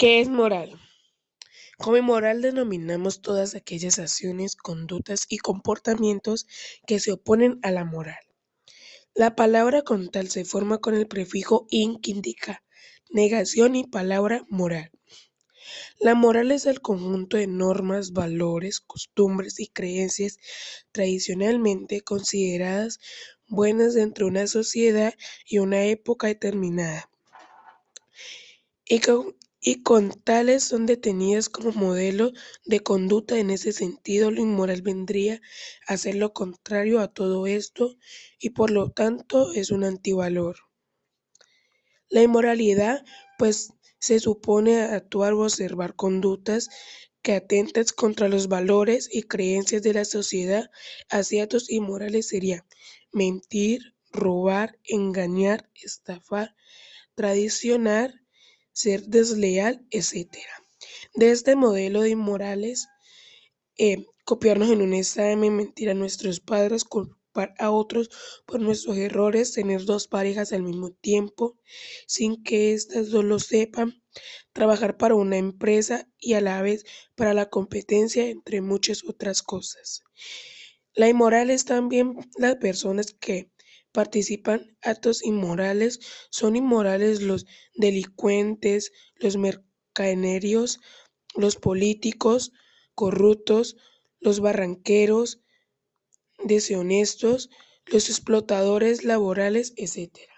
¿Qué es moral? Como moral denominamos todas aquellas acciones, conductas y comportamientos que se oponen a la moral. La palabra con tal se forma con el prefijo in que indica negación y palabra moral. La moral es el conjunto de normas, valores, costumbres y creencias tradicionalmente consideradas buenas dentro de una sociedad y una época determinada. Y con tales son detenidas como modelo de conducta. En ese sentido, lo inmoral vendría a ser lo contrario a todo esto y por lo tanto es un antivalor. La inmoralidad, pues, se supone actuar o observar conductas que atentan contra los valores y creencias de la sociedad. Así actos inmorales serían mentir, robar, engañar, estafar, traicionar, ser desleal, etc. De este modelo de inmorales, eh, copiarnos en un examen, mentir a nuestros padres, culpar a otros por nuestros errores, tener dos parejas al mismo tiempo sin que éstas dos lo sepan, trabajar para una empresa y a la vez para la competencia, entre muchas otras cosas. La inmoral es también las personas que participan actos inmorales, son inmorales los delincuentes, los mercanerios, los políticos corruptos, los barranqueros deshonestos, los explotadores laborales, etc.